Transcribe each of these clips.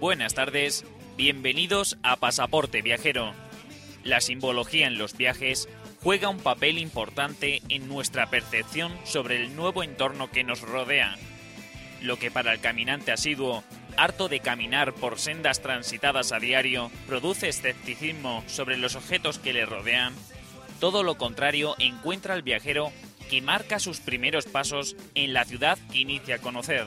Buenas tardes, bienvenidos a Pasaporte Viajero. La simbología en los viajes juega un papel importante en nuestra percepción sobre el nuevo entorno que nos rodea. Lo que para el caminante asiduo, harto de caminar por sendas transitadas a diario, produce escepticismo sobre los objetos que le rodean, todo lo contrario encuentra al viajero que marca sus primeros pasos en la ciudad que inicia a conocer.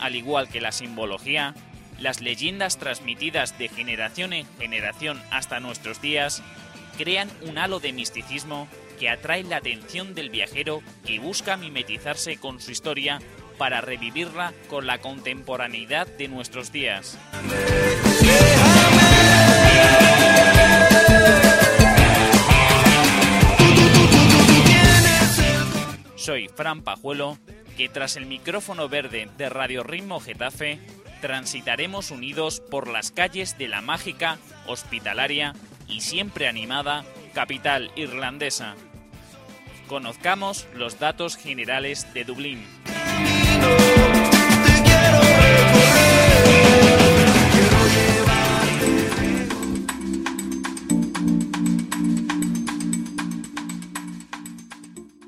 Al igual que la simbología, las leyendas transmitidas de generación en generación hasta nuestros días crean un halo de misticismo que atrae la atención del viajero que busca mimetizarse con su historia para revivirla con la contemporaneidad de nuestros días. Soy Fran Pajuelo, que tras el micrófono verde de Radio Ritmo Getafe, transitaremos unidos por las calles de la mágica, hospitalaria y siempre animada capital irlandesa. Conozcamos los datos generales de Dublín.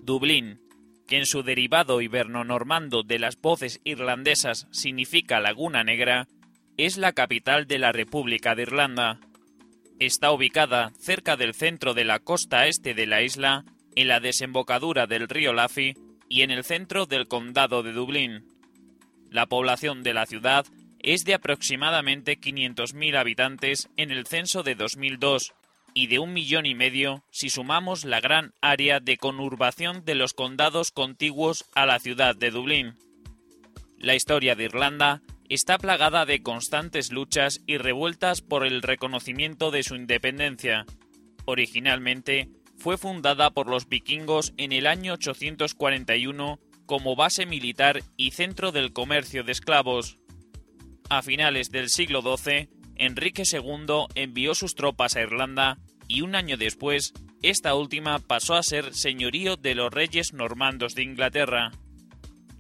Dublín, que en su derivado iberno-normando de las voces irlandesas significa Laguna Negra, es la capital de la República de Irlanda. Está ubicada cerca del centro de la costa este de la isla, en la desembocadura del río Laffy y en el centro del condado de Dublín. La población de la ciudad es de aproximadamente 500.000 habitantes en el censo de 2002 y de un millón y medio si sumamos la gran área de conurbación de los condados contiguos a la ciudad de Dublín. La historia de Irlanda está plagada de constantes luchas y revueltas por el reconocimiento de su independencia. Originalmente fue fundada por los vikingos en el año 841 como base militar y centro del comercio de esclavos. A finales del siglo XII, Enrique II envió sus tropas a Irlanda y un año después, esta última pasó a ser señorío de los reyes normandos de Inglaterra.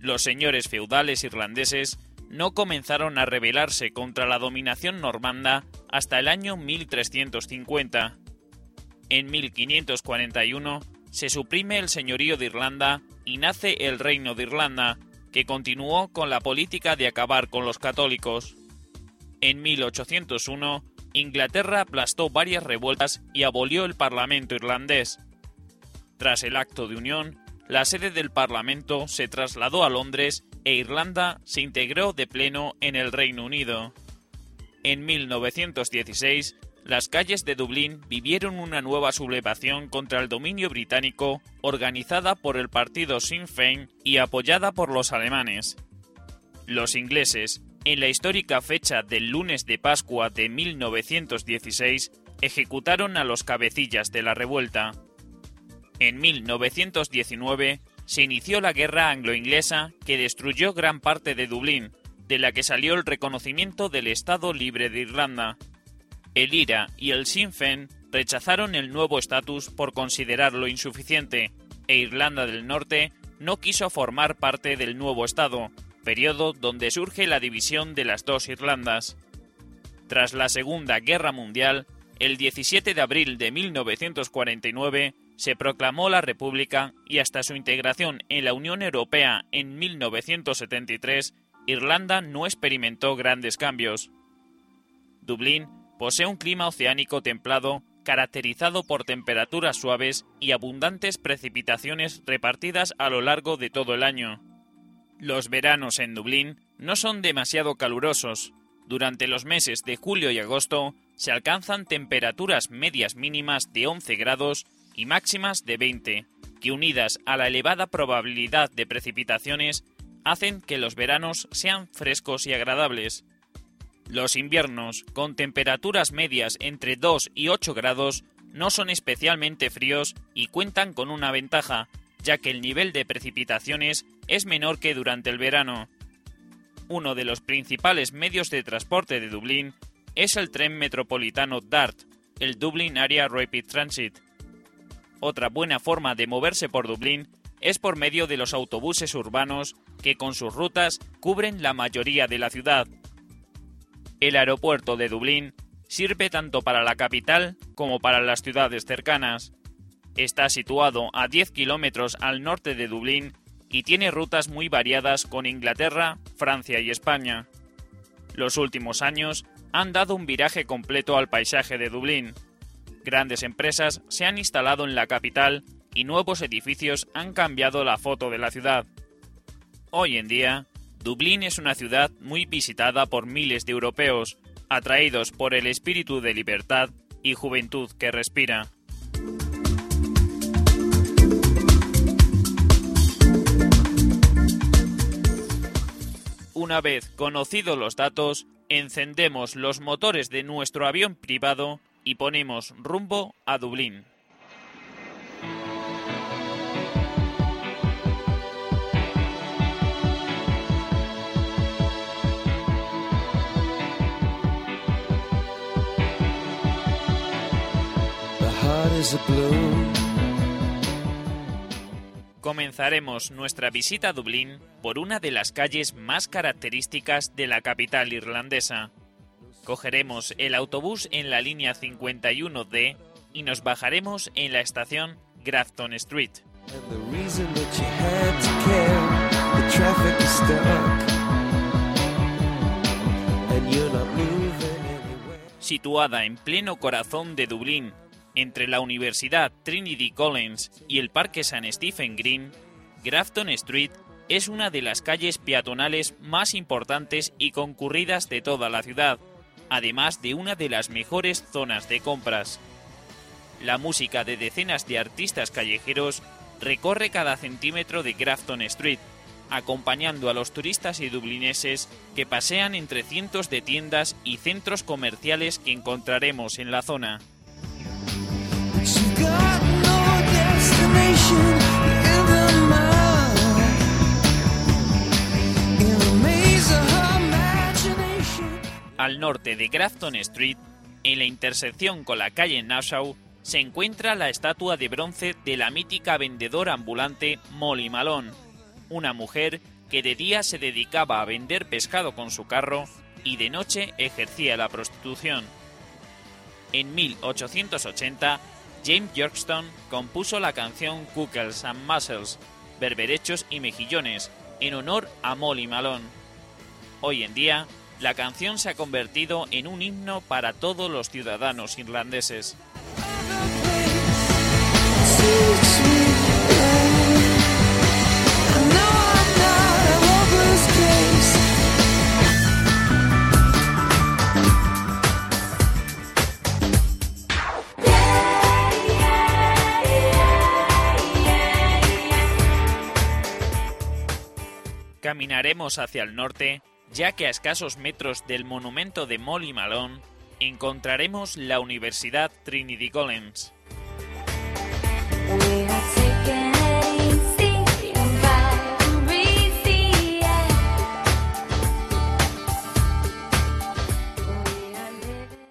Los señores feudales irlandeses no comenzaron a rebelarse contra la dominación normanda hasta el año 1350. En 1541 se suprime el señorío de Irlanda y nace el Reino de Irlanda, que continuó con la política de acabar con los católicos. En 1801, Inglaterra aplastó varias revueltas y abolió el Parlamento irlandés. Tras el acto de unión, la sede del Parlamento se trasladó a Londres e Irlanda se integró de pleno en el Reino Unido. En 1916, las calles de Dublín vivieron una nueva sublevación contra el dominio británico organizada por el partido Sinn Féin y apoyada por los alemanes. Los ingleses, en la histórica fecha del lunes de Pascua de 1916, ejecutaron a los cabecillas de la revuelta. En 1919 se inició la guerra anglo-inglesa que destruyó gran parte de Dublín, de la que salió el reconocimiento del Estado Libre de Irlanda. El IRA y el Sinn Féin rechazaron el nuevo estatus por considerarlo insuficiente, e Irlanda del Norte no quiso formar parte del nuevo Estado, periodo donde surge la división de las dos Irlandas. Tras la Segunda Guerra Mundial, el 17 de abril de 1949 se proclamó la República y hasta su integración en la Unión Europea en 1973, Irlanda no experimentó grandes cambios. Dublín posee un clima oceánico templado caracterizado por temperaturas suaves y abundantes precipitaciones repartidas a lo largo de todo el año. Los veranos en Dublín no son demasiado calurosos. Durante los meses de julio y agosto se alcanzan temperaturas medias mínimas de 11 grados y máximas de 20, que unidas a la elevada probabilidad de precipitaciones hacen que los veranos sean frescos y agradables. Los inviernos, con temperaturas medias entre 2 y 8 grados, no son especialmente fríos y cuentan con una ventaja, ya que el nivel de precipitaciones es menor que durante el verano. Uno de los principales medios de transporte de Dublín es el tren metropolitano DART, el Dublin Area Rapid Transit. Otra buena forma de moverse por Dublín es por medio de los autobuses urbanos que con sus rutas cubren la mayoría de la ciudad. El aeropuerto de Dublín sirve tanto para la capital como para las ciudades cercanas. Está situado a 10 kilómetros al norte de Dublín y tiene rutas muy variadas con Inglaterra, Francia y España. Los últimos años han dado un viraje completo al paisaje de Dublín. Grandes empresas se han instalado en la capital y nuevos edificios han cambiado la foto de la ciudad. Hoy en día, Dublín es una ciudad muy visitada por miles de europeos, atraídos por el espíritu de libertad y juventud que respira. Una vez conocidos los datos, encendemos los motores de nuestro avión privado y ponemos rumbo a Dublín. Comenzaremos nuestra visita a Dublín por una de las calles más características de la capital irlandesa. Cogeremos el autobús en la línea 51D y nos bajaremos en la estación Grafton Street. Situada en pleno corazón de Dublín, entre la Universidad Trinity College y el Parque San Stephen Green, Grafton Street es una de las calles peatonales más importantes y concurridas de toda la ciudad, además de una de las mejores zonas de compras. La música de decenas de artistas callejeros recorre cada centímetro de Grafton Street, acompañando a los turistas y dublineses que pasean entre cientos de tiendas y centros comerciales que encontraremos en la zona. Al norte de Grafton Street, en la intersección con la calle Nassau, se encuentra la estatua de bronce de la mítica vendedora ambulante Molly Malone, una mujer que de día se dedicaba a vender pescado con su carro y de noche ejercía la prostitución. En 1880, James Yorkston compuso la canción Cookles and Mussels, berberechos y mejillones, en honor a Molly Malone. Hoy en día, la canción se ha convertido en un himno para todos los ciudadanos irlandeses. Caminaremos hacia el norte, ya que a escasos metros del monumento de Molly Malone encontraremos la Universidad Trinity College.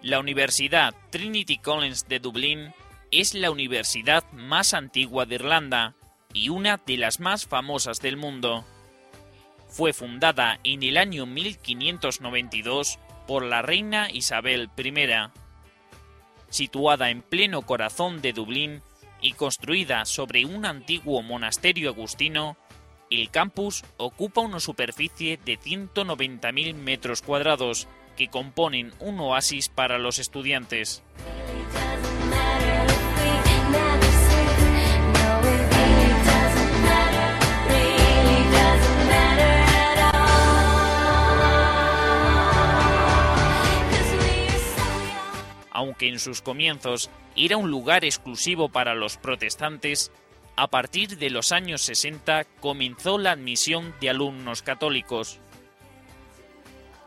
La Universidad Trinity College de Dublín es la universidad más antigua de Irlanda y una de las más famosas del mundo. Fue fundada en el año 1592 por la reina Isabel I. Situada en pleno corazón de Dublín y construida sobre un antiguo monasterio agustino, el campus ocupa una superficie de 190.000 metros cuadrados que componen un oasis para los estudiantes. Aunque en sus comienzos era un lugar exclusivo para los protestantes, a partir de los años 60 comenzó la admisión de alumnos católicos.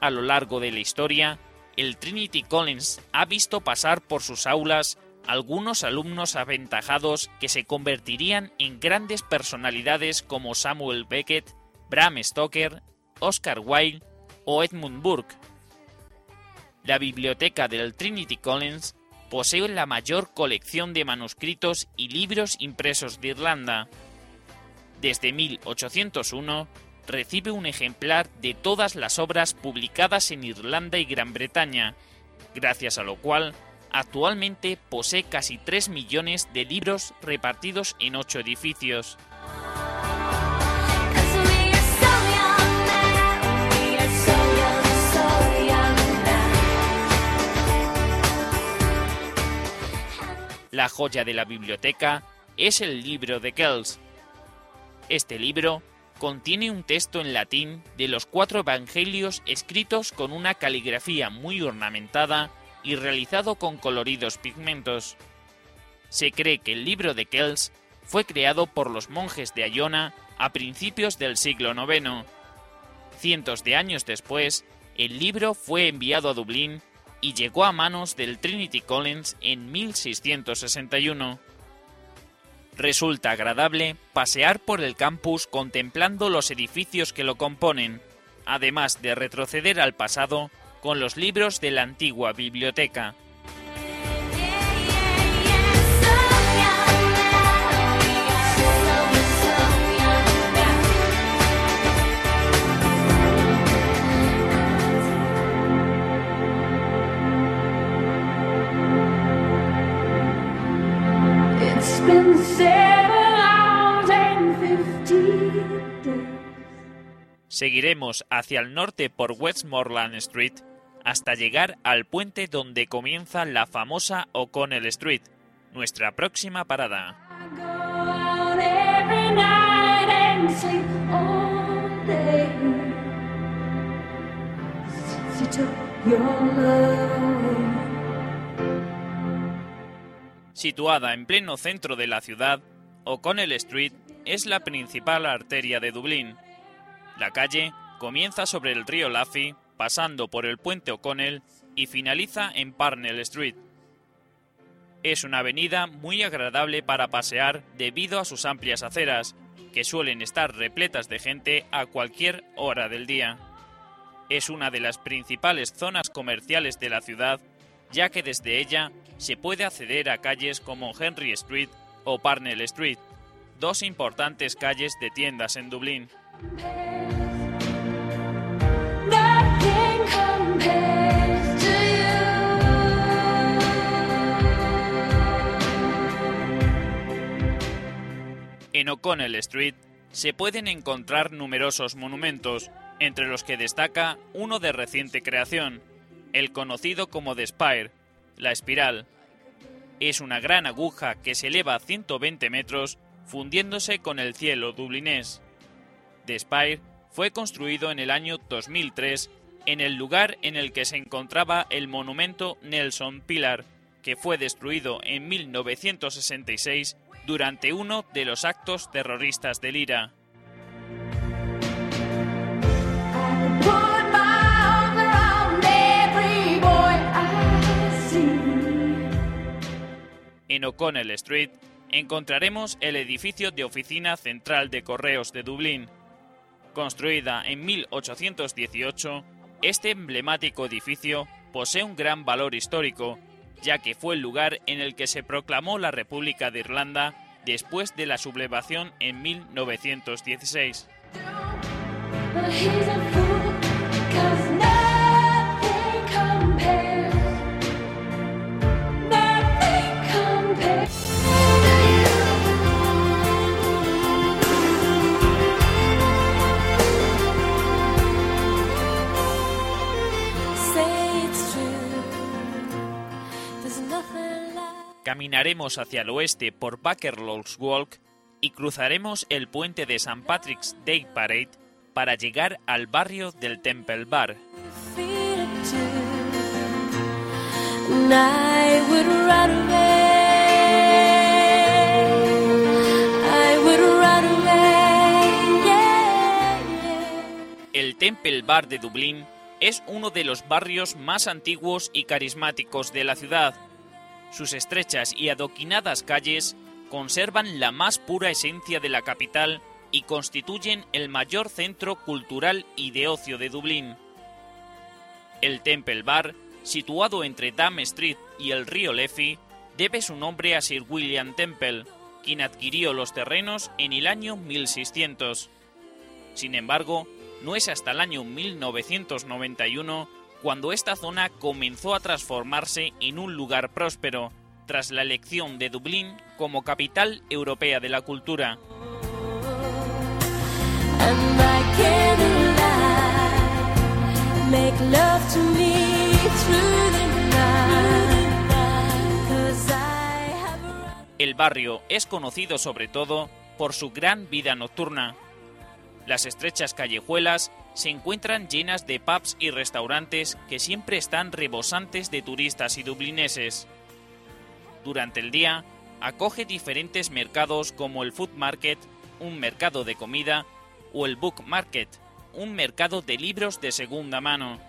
A lo largo de la historia, el Trinity College ha visto pasar por sus aulas algunos alumnos aventajados que se convertirían en grandes personalidades como Samuel Beckett, Bram Stoker, Oscar Wilde o Edmund Burke. La biblioteca del Trinity College posee la mayor colección de manuscritos y libros impresos de Irlanda. Desde 1801 recibe un ejemplar de todas las obras publicadas en Irlanda y Gran Bretaña, gracias a lo cual actualmente posee casi 3 millones de libros repartidos en 8 edificios. La joya de la biblioteca es el libro de Kells. Este libro contiene un texto en latín de los cuatro evangelios escritos con una caligrafía muy ornamentada y realizado con coloridos pigmentos. Se cree que el libro de Kells fue creado por los monjes de Iona a principios del siglo IX. Cientos de años después, el libro fue enviado a Dublín y llegó a manos del Trinity College en 1661. Resulta agradable pasear por el campus contemplando los edificios que lo componen, además de retroceder al pasado con los libros de la antigua biblioteca. Seguiremos hacia el norte por Westmoreland Street hasta llegar al puente donde comienza la famosa O'Connell Street, nuestra próxima parada. Situada en pleno centro de la ciudad, O'Connell Street es la principal arteria de Dublín. La calle comienza sobre el río Laffy, pasando por el puente O'Connell y finaliza en Parnell Street. Es una avenida muy agradable para pasear debido a sus amplias aceras, que suelen estar repletas de gente a cualquier hora del día. Es una de las principales zonas comerciales de la ciudad, ya que desde ella se puede acceder a calles como Henry Street o Parnell Street, dos importantes calles de tiendas en Dublín. En O'Connell Street se pueden encontrar numerosos monumentos, entre los que destaca uno de reciente creación, el conocido como The Spire, la espiral. Es una gran aguja que se eleva a 120 metros, fundiéndose con el cielo dublinés. The Spire fue construido en el año 2003 en el lugar en el que se encontraba el monumento Nelson Pilar, que fue destruido en 1966 durante uno de los actos terroristas del IRA. En O'Connell Street encontraremos el edificio de oficina central de correos de Dublín. Construida en 1818, este emblemático edificio posee un gran valor histórico, ya que fue el lugar en el que se proclamó la República de Irlanda después de la sublevación en 1916. Caminaremos hacia el oeste por Bakerlow's Walk y cruzaremos el puente de St. Patrick's Day Parade para llegar al barrio del Temple Bar. El Temple Bar de Dublín es uno de los barrios más antiguos y carismáticos de la ciudad. Sus estrechas y adoquinadas calles conservan la más pura esencia de la capital y constituyen el mayor centro cultural y de ocio de Dublín. El Temple Bar, situado entre Dam Street y el río Liffey, debe su nombre a Sir William Temple, quien adquirió los terrenos en el año 1600. Sin embargo, no es hasta el año 1991 cuando esta zona comenzó a transformarse en un lugar próspero, tras la elección de Dublín como capital europea de la cultura. El barrio es conocido sobre todo por su gran vida nocturna. Las estrechas callejuelas se encuentran llenas de pubs y restaurantes que siempre están rebosantes de turistas y dublineses. Durante el día, acoge diferentes mercados como el Food Market, un mercado de comida, o el Book Market, un mercado de libros de segunda mano.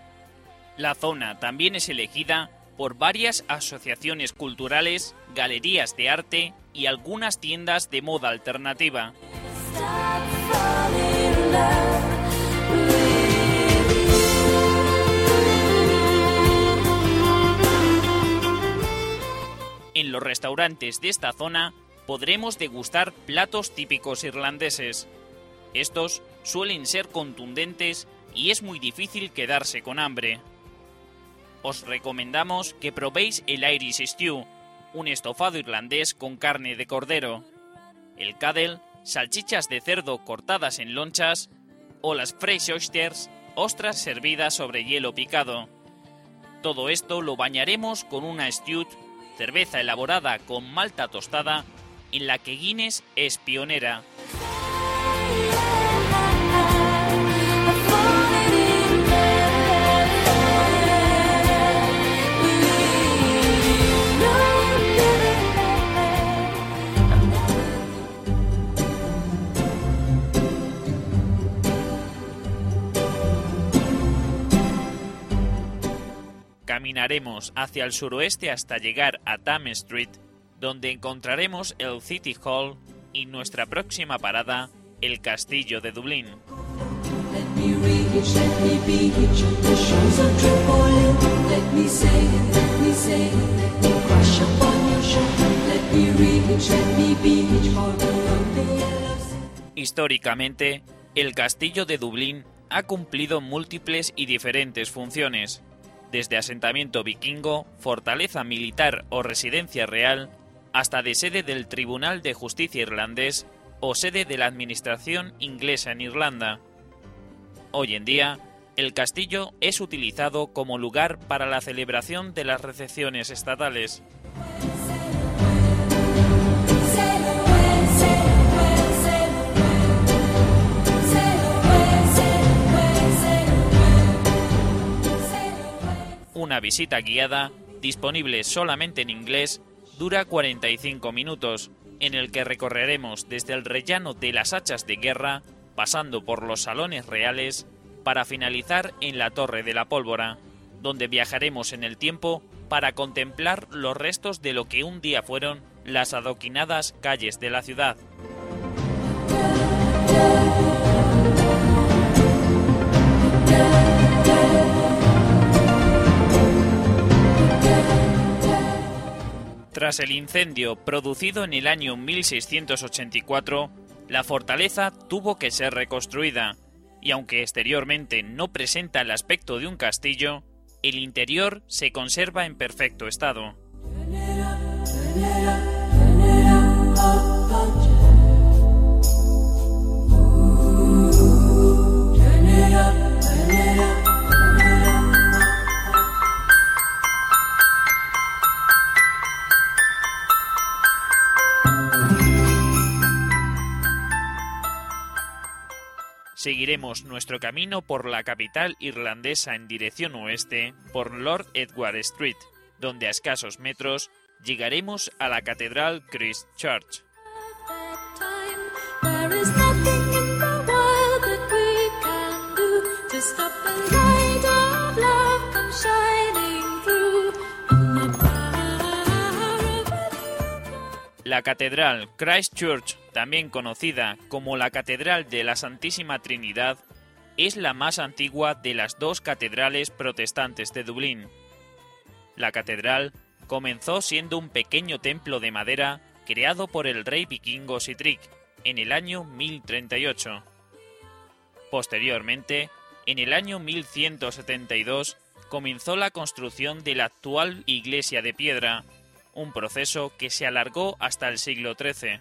La zona también es elegida por varias asociaciones culturales, galerías de arte y algunas tiendas de moda alternativa. En los restaurantes de esta zona podremos degustar platos típicos irlandeses. Estos suelen ser contundentes y es muy difícil quedarse con hambre. Os recomendamos que probéis el Irish Stew, un estofado irlandés con carne de cordero, el cadel, salchichas de cerdo cortadas en lonchas, o las fresh oysters, ostras servidas sobre hielo picado. Todo esto lo bañaremos con una stout, cerveza elaborada con malta tostada, en la que Guinness es pionera. Caminaremos hacia el suroeste hasta llegar a Thames Street, donde encontraremos el City Hall y nuestra próxima parada, el Castillo de Dublín. Históricamente, el Castillo de Dublín ha cumplido múltiples y diferentes funciones, desde asentamiento vikingo, fortaleza militar o residencia real, hasta de sede del Tribunal de Justicia irlandés o sede de la Administración inglesa en Irlanda. Hoy en día, el castillo es utilizado como lugar para la celebración de las recepciones estatales. Una visita guiada, disponible solamente en inglés, dura 45 minutos, en el que recorreremos desde el rellano de las hachas de guerra, pasando por los salones reales, para finalizar en la Torre de la Pólvora, donde viajaremos en el tiempo para contemplar los restos de lo que un día fueron las adoquinadas calles de la ciudad. Tras el incendio producido en el año 1684, la fortaleza tuvo que ser reconstruida, y aunque exteriormente no presenta el aspecto de un castillo, el interior se conserva en perfecto estado. Seguiremos nuestro camino por la capital irlandesa en dirección oeste por Lord Edward Street, donde a escasos metros llegaremos a la Catedral Christ Church. La Catedral Christ Church, también conocida como la Catedral de la Santísima Trinidad, es la más antigua de las dos catedrales protestantes de Dublín. La catedral comenzó siendo un pequeño templo de madera creado por el rey vikingo Sitrick en el año 1038. Posteriormente, en el año 1172, comenzó la construcción de la actual iglesia de piedra, un proceso que se alargó hasta el siglo XIII.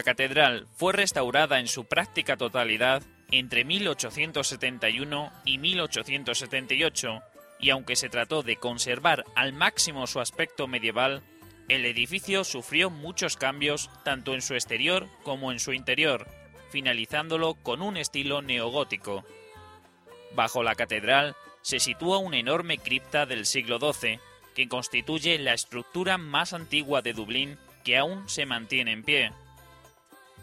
La catedral fue restaurada en su práctica totalidad entre 1871 y 1878, y aunque se trató de conservar al máximo su aspecto medieval, el edificio sufrió muchos cambios tanto en su exterior como en su interior, finalizándolo con un estilo neogótico. Bajo la catedral se sitúa una enorme cripta del siglo XII, que constituye la estructura más antigua de Dublín que aún se mantiene en pie.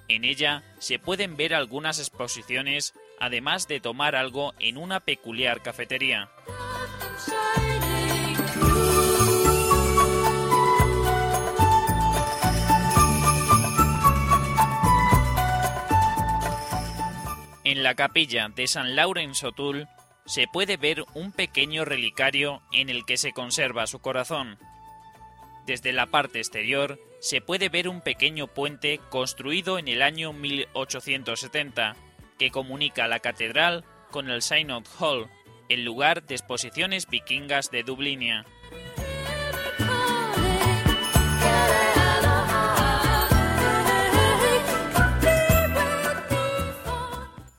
En ella se pueden ver algunas exposiciones, además de tomar algo en una peculiar cafetería. En la capilla de San Laurence O'Toole se puede ver un pequeño relicario en el que se conserva su corazón. Desde la parte exterior se puede ver un pequeño puente construido en el año 1870 que comunica la catedral con el Synod Hall, el lugar de exposiciones vikingas de Dublinia.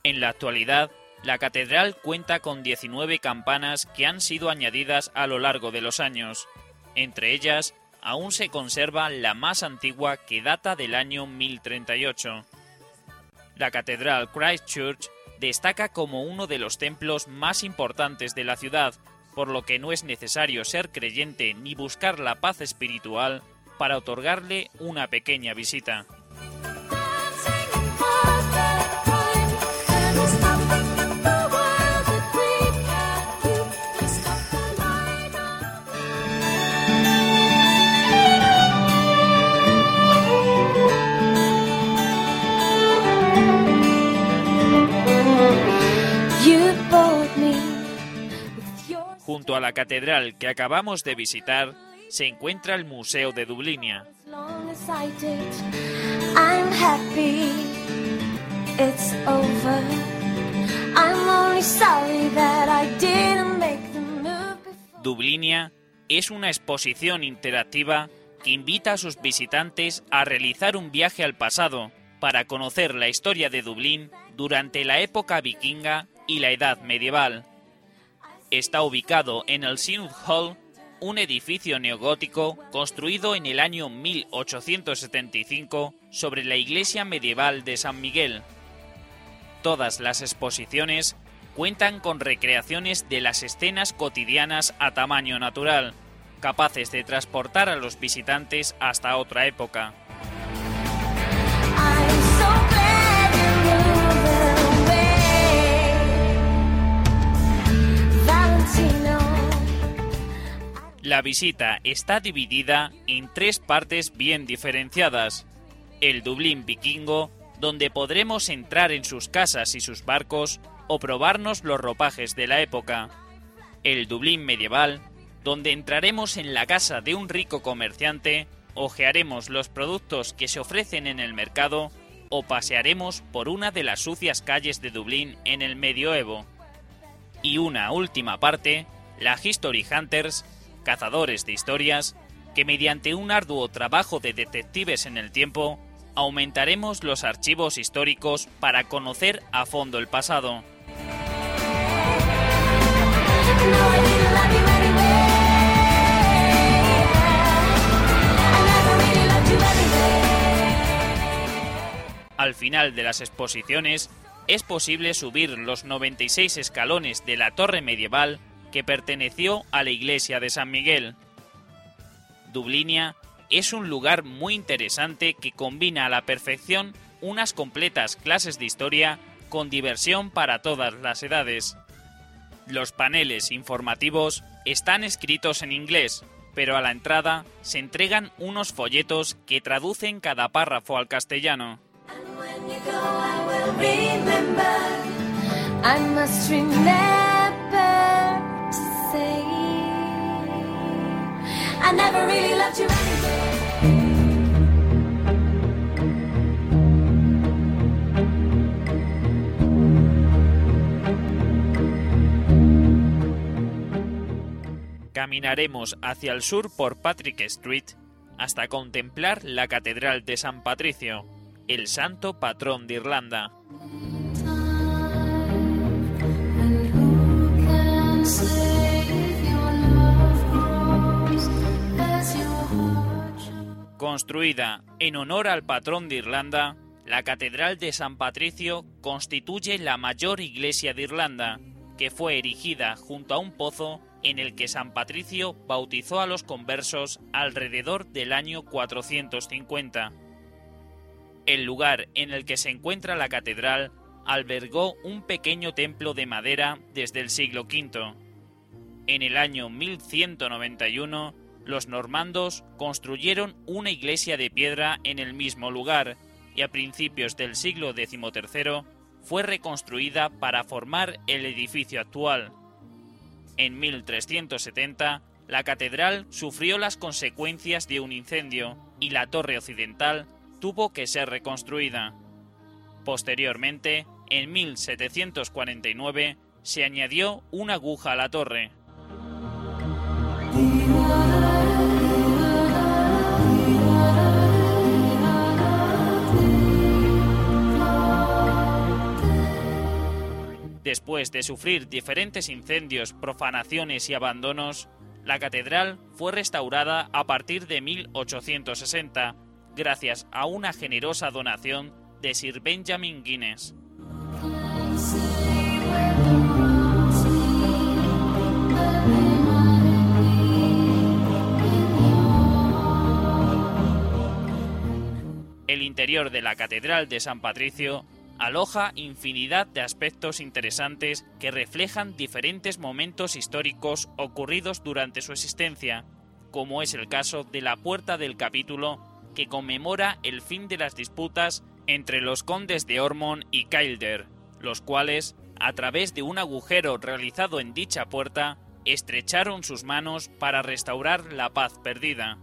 En la actualidad, la catedral cuenta con 19 campanas que han sido añadidas a lo largo de los años. Entre ellas, aún se conserva la más antigua que data del año 1038. La Catedral Christ Church destaca como uno de los templos más importantes de la ciudad, por lo que no es necesario ser creyente ni buscar la paz espiritual para otorgarle una pequeña visita. Junto a la catedral que acabamos de visitar se encuentra el Museo de Dublinia. Dublinia es una exposición interactiva que invita a sus visitantes a realizar un viaje al pasado para conocer la historia de Dublín durante la época vikinga y la Edad Medieval. Está ubicado en el Synod Hall, un edificio neogótico construido en el año 1875 sobre la iglesia medieval de San Miguel. Todas las exposiciones cuentan con recreaciones de las escenas cotidianas a tamaño natural, capaces de transportar a los visitantes hasta otra época. La visita está dividida en tres partes bien diferenciadas. El Dublín vikingo, donde podremos entrar en sus casas y sus barcos o probarnos los ropajes de la época. El Dublín medieval, donde entraremos en la casa de un rico comerciante, ojearemos los productos que se ofrecen en el mercado o pasearemos por una de las sucias calles de Dublín en el medioevo. Y una última parte, la History Hunters, cazadores de historias que mediante un arduo trabajo de detectives en el tiempo, aumentaremos los archivos históricos para conocer a fondo el pasado. Al final de las exposiciones, es posible subir los 96 escalones de la torre medieval que perteneció a la iglesia de San Miguel. Dublinia es un lugar muy interesante que combina a la perfección unas completas clases de historia con diversión para todas las edades. Los paneles informativos están escritos en inglés, pero a la entrada se entregan unos folletos que traducen cada párrafo al castellano. Caminaremos hacia el sur por Patrick Street hasta contemplar la Catedral de San Patricio, el santo patrón de Irlanda. Construida en honor al patrón de Irlanda, la Catedral de San Patricio constituye la mayor iglesia de Irlanda, que fue erigida junto a un pozo en el que San Patricio bautizó a los conversos alrededor del año 450. El lugar en el que se encuentra la catedral albergó un pequeño templo de madera desde el siglo V. En el año 1191, los normandos construyeron una iglesia de piedra en el mismo lugar y a principios del siglo XIII fue reconstruida para formar el edificio actual. En 1370, la catedral sufrió las consecuencias de un incendio y la torre occidental tuvo que ser reconstruida. Posteriormente, en 1749, se añadió una aguja a la torre. Después de sufrir diferentes incendios, profanaciones y abandonos, la catedral fue restaurada a partir de 1860 gracias a una generosa donación de Sir Benjamin Guinness. El interior de la Catedral de San Patricio aloja infinidad de aspectos interesantes que reflejan diferentes momentos históricos ocurridos durante su existencia, como es el caso de la Puerta del Capítulo, que conmemora el fin de las disputas entre los condes de Ormond y Kildare, los cuales, a través de un agujero realizado en dicha puerta, estrecharon sus manos para restaurar la paz perdida.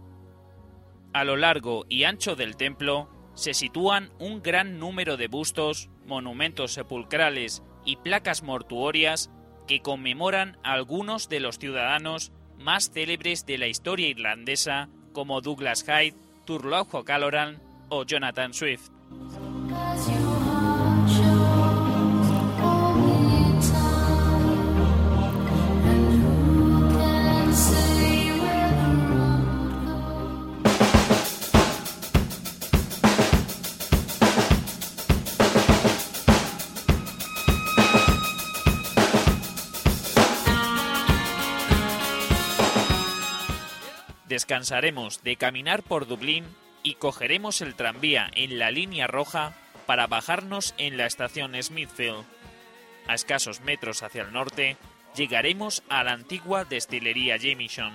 A lo largo y ancho del templo se sitúan un gran número de bustos, monumentos sepulcrales y placas mortuorias que conmemoran a algunos de los ciudadanos más célebres de la historia irlandesa como Douglas Hyde, Turlough O'Callaghan o Jonathan Swift. Descansaremos de caminar por Dublín y cogeremos el tranvía en la línea roja para bajarnos en la estación Smithfield. A escasos metros hacia el norte, llegaremos a la antigua destilería Jameson.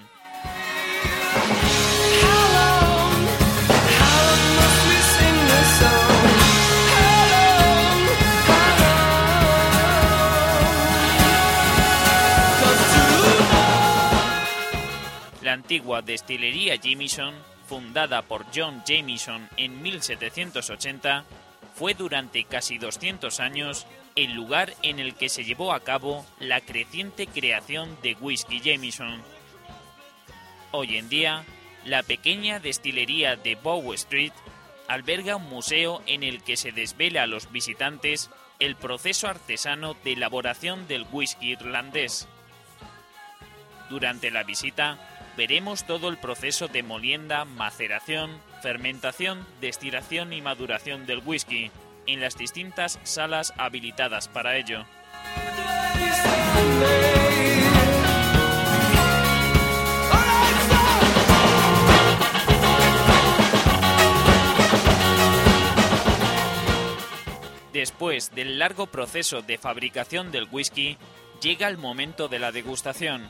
Antigua destilería Jameson, fundada por John Jameson en 1780, fue durante casi 200 años el lugar en el que se llevó a cabo la creciente creación de whisky Jameson. Hoy en día, la pequeña destilería de Bow Street alberga un museo en el que se desvela a los visitantes el proceso artesano de elaboración del whisky irlandés. Durante la visita veremos todo el proceso de molienda, maceración, fermentación, destilación y maduración del whisky, en las distintas salas habilitadas para ello. Después del largo proceso de fabricación del whisky, llega el momento de la degustación.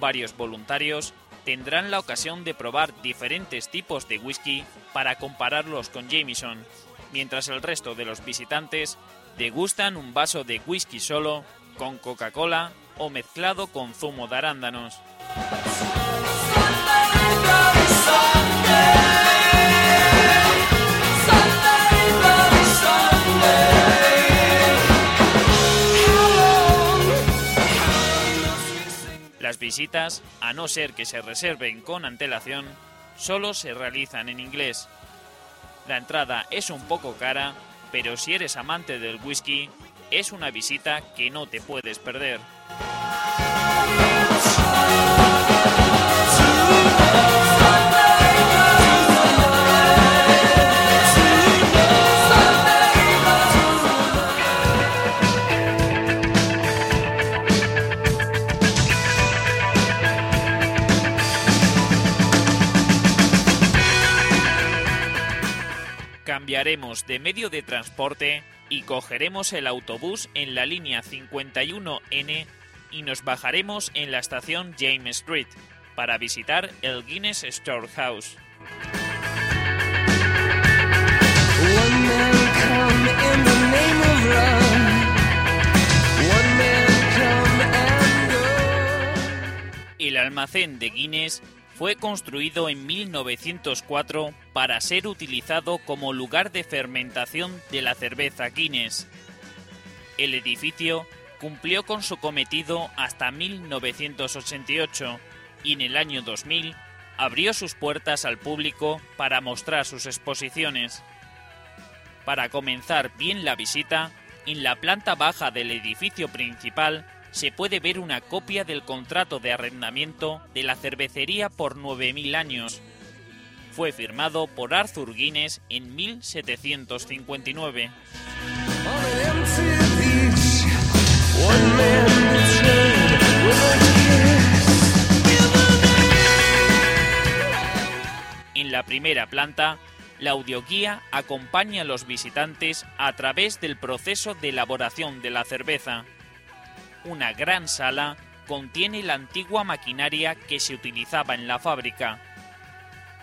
Varios voluntarios tendrán la ocasión de probar diferentes tipos de whisky para compararlos con Jameson, mientras el resto de los visitantes degustan un vaso de whisky solo, con Coca-Cola o mezclado con zumo de arándanos. Visitas, a no ser que se reserven con antelación, solo se realizan en inglés. La entrada es un poco cara, pero si eres amante del whisky, es una visita que no te puedes perder. Cambiaremos de medio de transporte y cogeremos el autobús en la línea 51N y nos bajaremos en la estación James Street para visitar el Guinness Storehouse. El almacén de Guinness fue construido en 1904 para ser utilizado como lugar de fermentación de la cerveza Guinness. El edificio cumplió con su cometido hasta 1988 y en el año 2000 abrió sus puertas al público para mostrar sus exposiciones. Para comenzar bien la visita, en la planta baja del edificio principal se puede ver una copia del contrato de arrendamiento de la cervecería por 9.000 años. Fue firmado por Arthur Guinness en 1759. On an empty beach. One man betrayed with a kiss. En la primera planta, la audioguía acompaña a los visitantes a través del proceso de elaboración de la cerveza. Una gran sala contiene la antigua maquinaria que se utilizaba en la fábrica.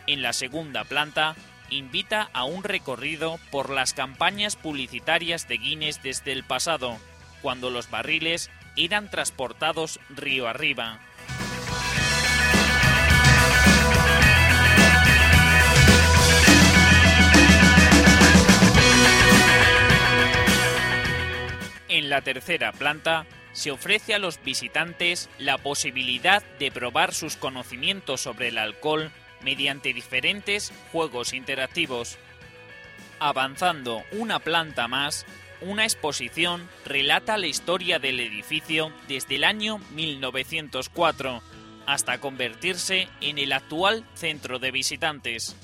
En la segunda planta, invita a un recorrido por las campañas publicitarias de Guinness desde el pasado, cuando los barriles eran transportados río arriba. En la tercera planta se ofrece a los visitantes la posibilidad de probar sus conocimientos sobre el alcohol mediante diferentes juegos interactivos. Avanzando una planta más, una exposición relata la historia del edificio desde el año 1904 hasta convertirse en el actual centro de visitantes.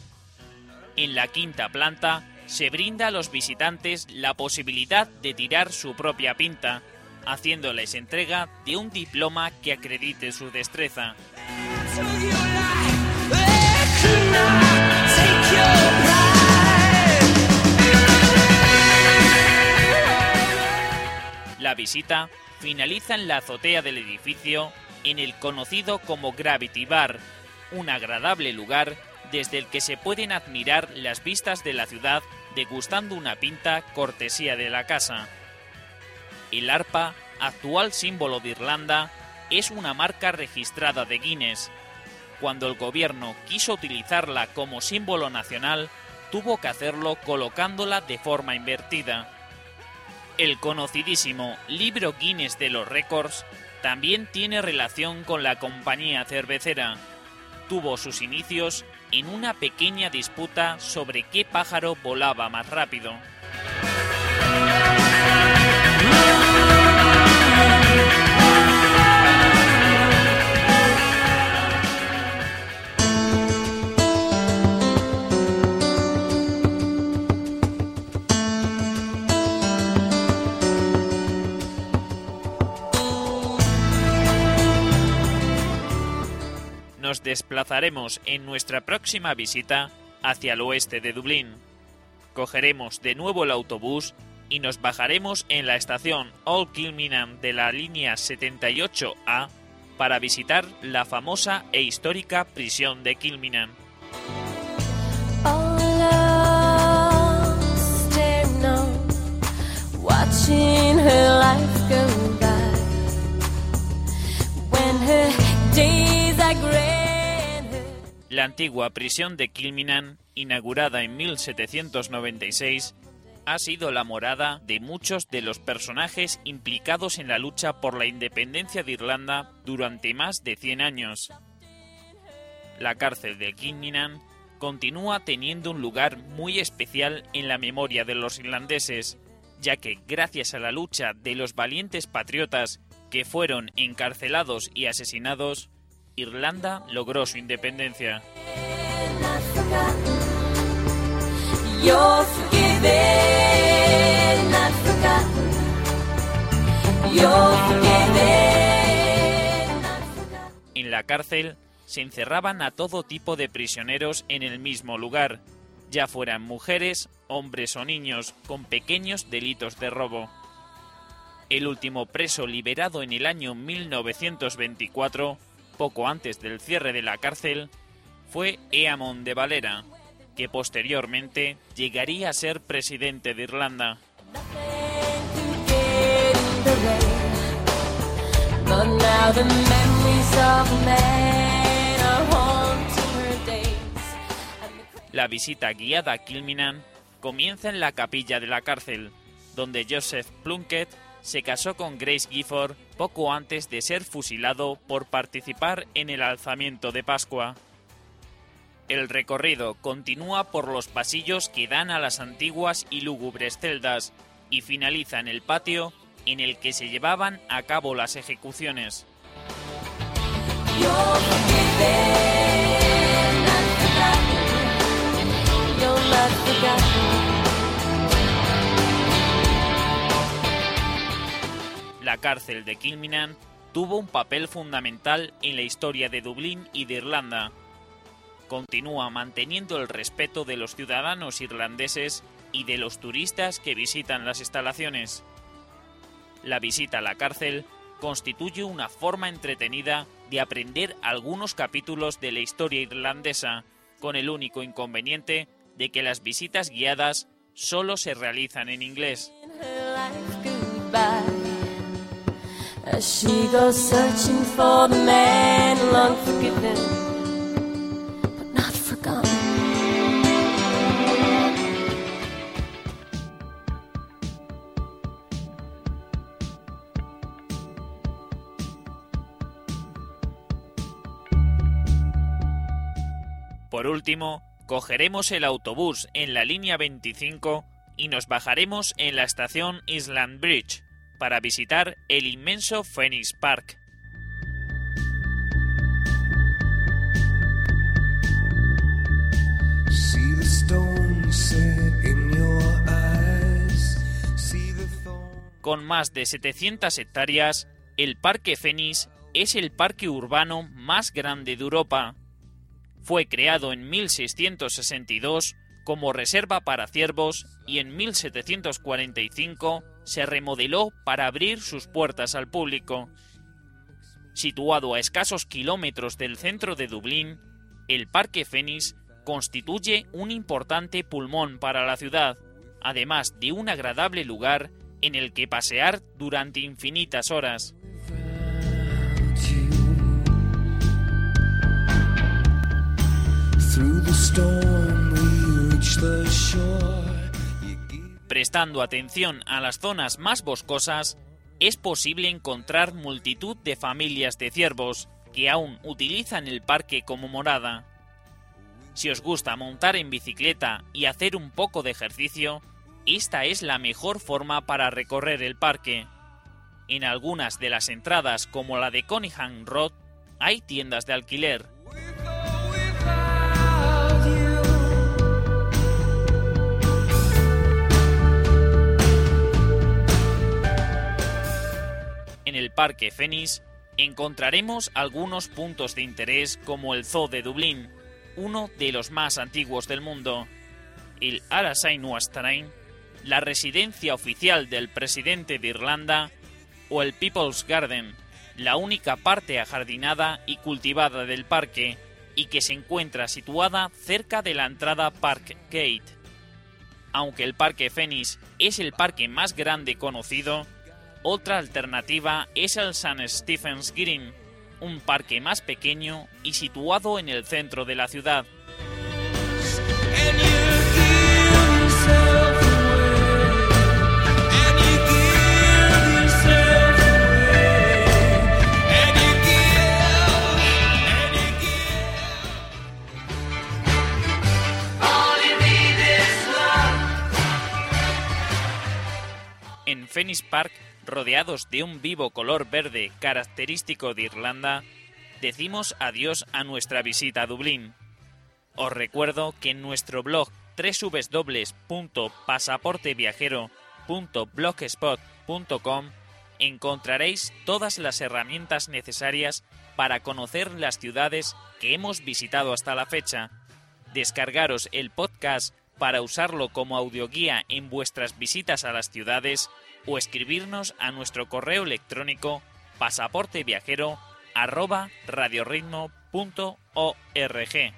En la quinta planta se brinda a los visitantes la posibilidad de tirar su propia pinta, haciéndoles entrega de un diploma que acredite su destreza. La visita finaliza en la azotea del edificio en el conocido como Gravity Bar, un agradable lugar desde el que se pueden admirar las vistas de la ciudad degustando una pinta cortesía de la casa. El arpa, actual símbolo de Irlanda, es una marca registrada de Guinness. Cuando el gobierno quiso utilizarla como símbolo nacional, tuvo que hacerlo colocándola de forma invertida. El conocidísimo libro Guinness de los récords también tiene relación con la compañía cervecera. Tuvo sus inicios en una pequeña disputa sobre qué pájaro volaba más rápido. Nos desplazaremos en nuestra próxima visita hacia el oeste de Dublín. Cogeremos de nuevo el autobús y nos bajaremos en la estación Old Kilminham de la línea 78A para visitar la famosa e histórica prisión de her La antigua prisión de Kilminham, inaugurada en 1796, ha sido la morada de muchos de los personajes implicados en la lucha por la independencia de Irlanda durante más de 100 años. La cárcel de Kilminham continúa teniendo un lugar muy especial en la memoria de los irlandeses, ya que gracias a la lucha de los valientes patriotas que fueron encarcelados y asesinados, Irlanda logró su independencia. En la cárcel se encerraban a todo tipo de prisioneros en el mismo lugar, ya fueran mujeres, hombres o niños, con pequeños delitos de robo. El último preso liberado en el año 1924, poco antes del cierre de la cárcel, fue Eamon de Valera, que posteriormente llegaría a ser presidente de Irlanda. La visita guiada a Kilminan comienza en la capilla de la cárcel, donde Joseph Plunkett se casó con Grace Gifford poco antes de ser fusilado por participar en el alzamiento de Pascua. El recorrido continúa por los pasillos que dan a las antiguas y lúgubres celdas y finaliza en el patio en el que se llevaban a cabo las ejecuciones. La cárcel de Kilminan tuvo un papel fundamental en la historia de Dublín y de Irlanda. Continúa manteniendo el respeto de los ciudadanos irlandeses y de los turistas que visitan las instalaciones. La visita a la cárcel constituye una forma entretenida de aprender algunos capítulos de la historia irlandesa, con el único inconveniente de que las visitas guiadas solo se realizan en inglés. As she goes searching for the man long forgiven but not forgotten. Por último, cogeremos el autobús en la línea 25 y nos bajaremos en la estación Island Bridge para visitar el inmenso Phoenix Park. Con más de 700 hectáreas, el Parque Phoenix es el parque urbano más grande de Europa. Fue creado en 1662 como reserva para ciervos y en 1745 se remodeló para abrir sus puertas al público. Situado a escasos kilómetros del centro de Dublín, el Parque Phoenix constituye un importante pulmón para la ciudad, además de un agradable lugar en el que pasear durante infinitas horas. Prestando atención a las zonas más boscosas, es posible encontrar multitud de familias de ciervos que aún utilizan el parque como morada. Si os gusta montar en bicicleta y hacer un poco de ejercicio, esta es la mejor forma para recorrer el parque. En algunas de las entradas, como la de Conihan Road, hay tiendas de alquiler. El Parque Phoenix encontraremos algunos puntos de interés como el Zoo de Dublín, uno de los más antiguos del mundo, el Arasain Wastarain, la residencia oficial del presidente de Irlanda, o el People's Garden, la única parte ajardinada y cultivada del parque y que se encuentra situada cerca de la entrada Park Gate. Aunque el Parque Phoenix es el parque más grande conocido, otra alternativa es el St. Stephen's Green, un parque más pequeño y situado en el centro de la ciudad. En Phoenix Park, rodeados de un vivo color verde característico de Irlanda, decimos adiós a nuestra visita a Dublín. Os recuerdo que en nuestro blog www.pasaporteviajero.blogspot.com encontraréis todas las herramientas necesarias para conocer las ciudades que hemos visitado hasta la fecha. Descargaros el podcast para usarlo como audioguía en vuestras visitas a las ciudades o escribirnos a nuestro correo electrónico pasaporteviajero@radioritmo.org.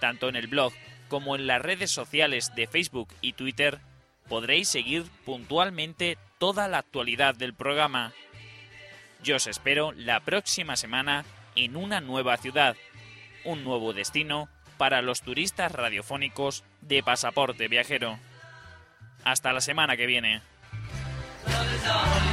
Tanto en el blog como en las redes sociales de Facebook y Twitter podréis seguir puntualmente toda la actualidad del programa. Yo os espero la próxima semana en una nueva ciudad, un nuevo destino para los turistas radiofónicos de Pasaporte Viajero. Hasta la semana que viene. song.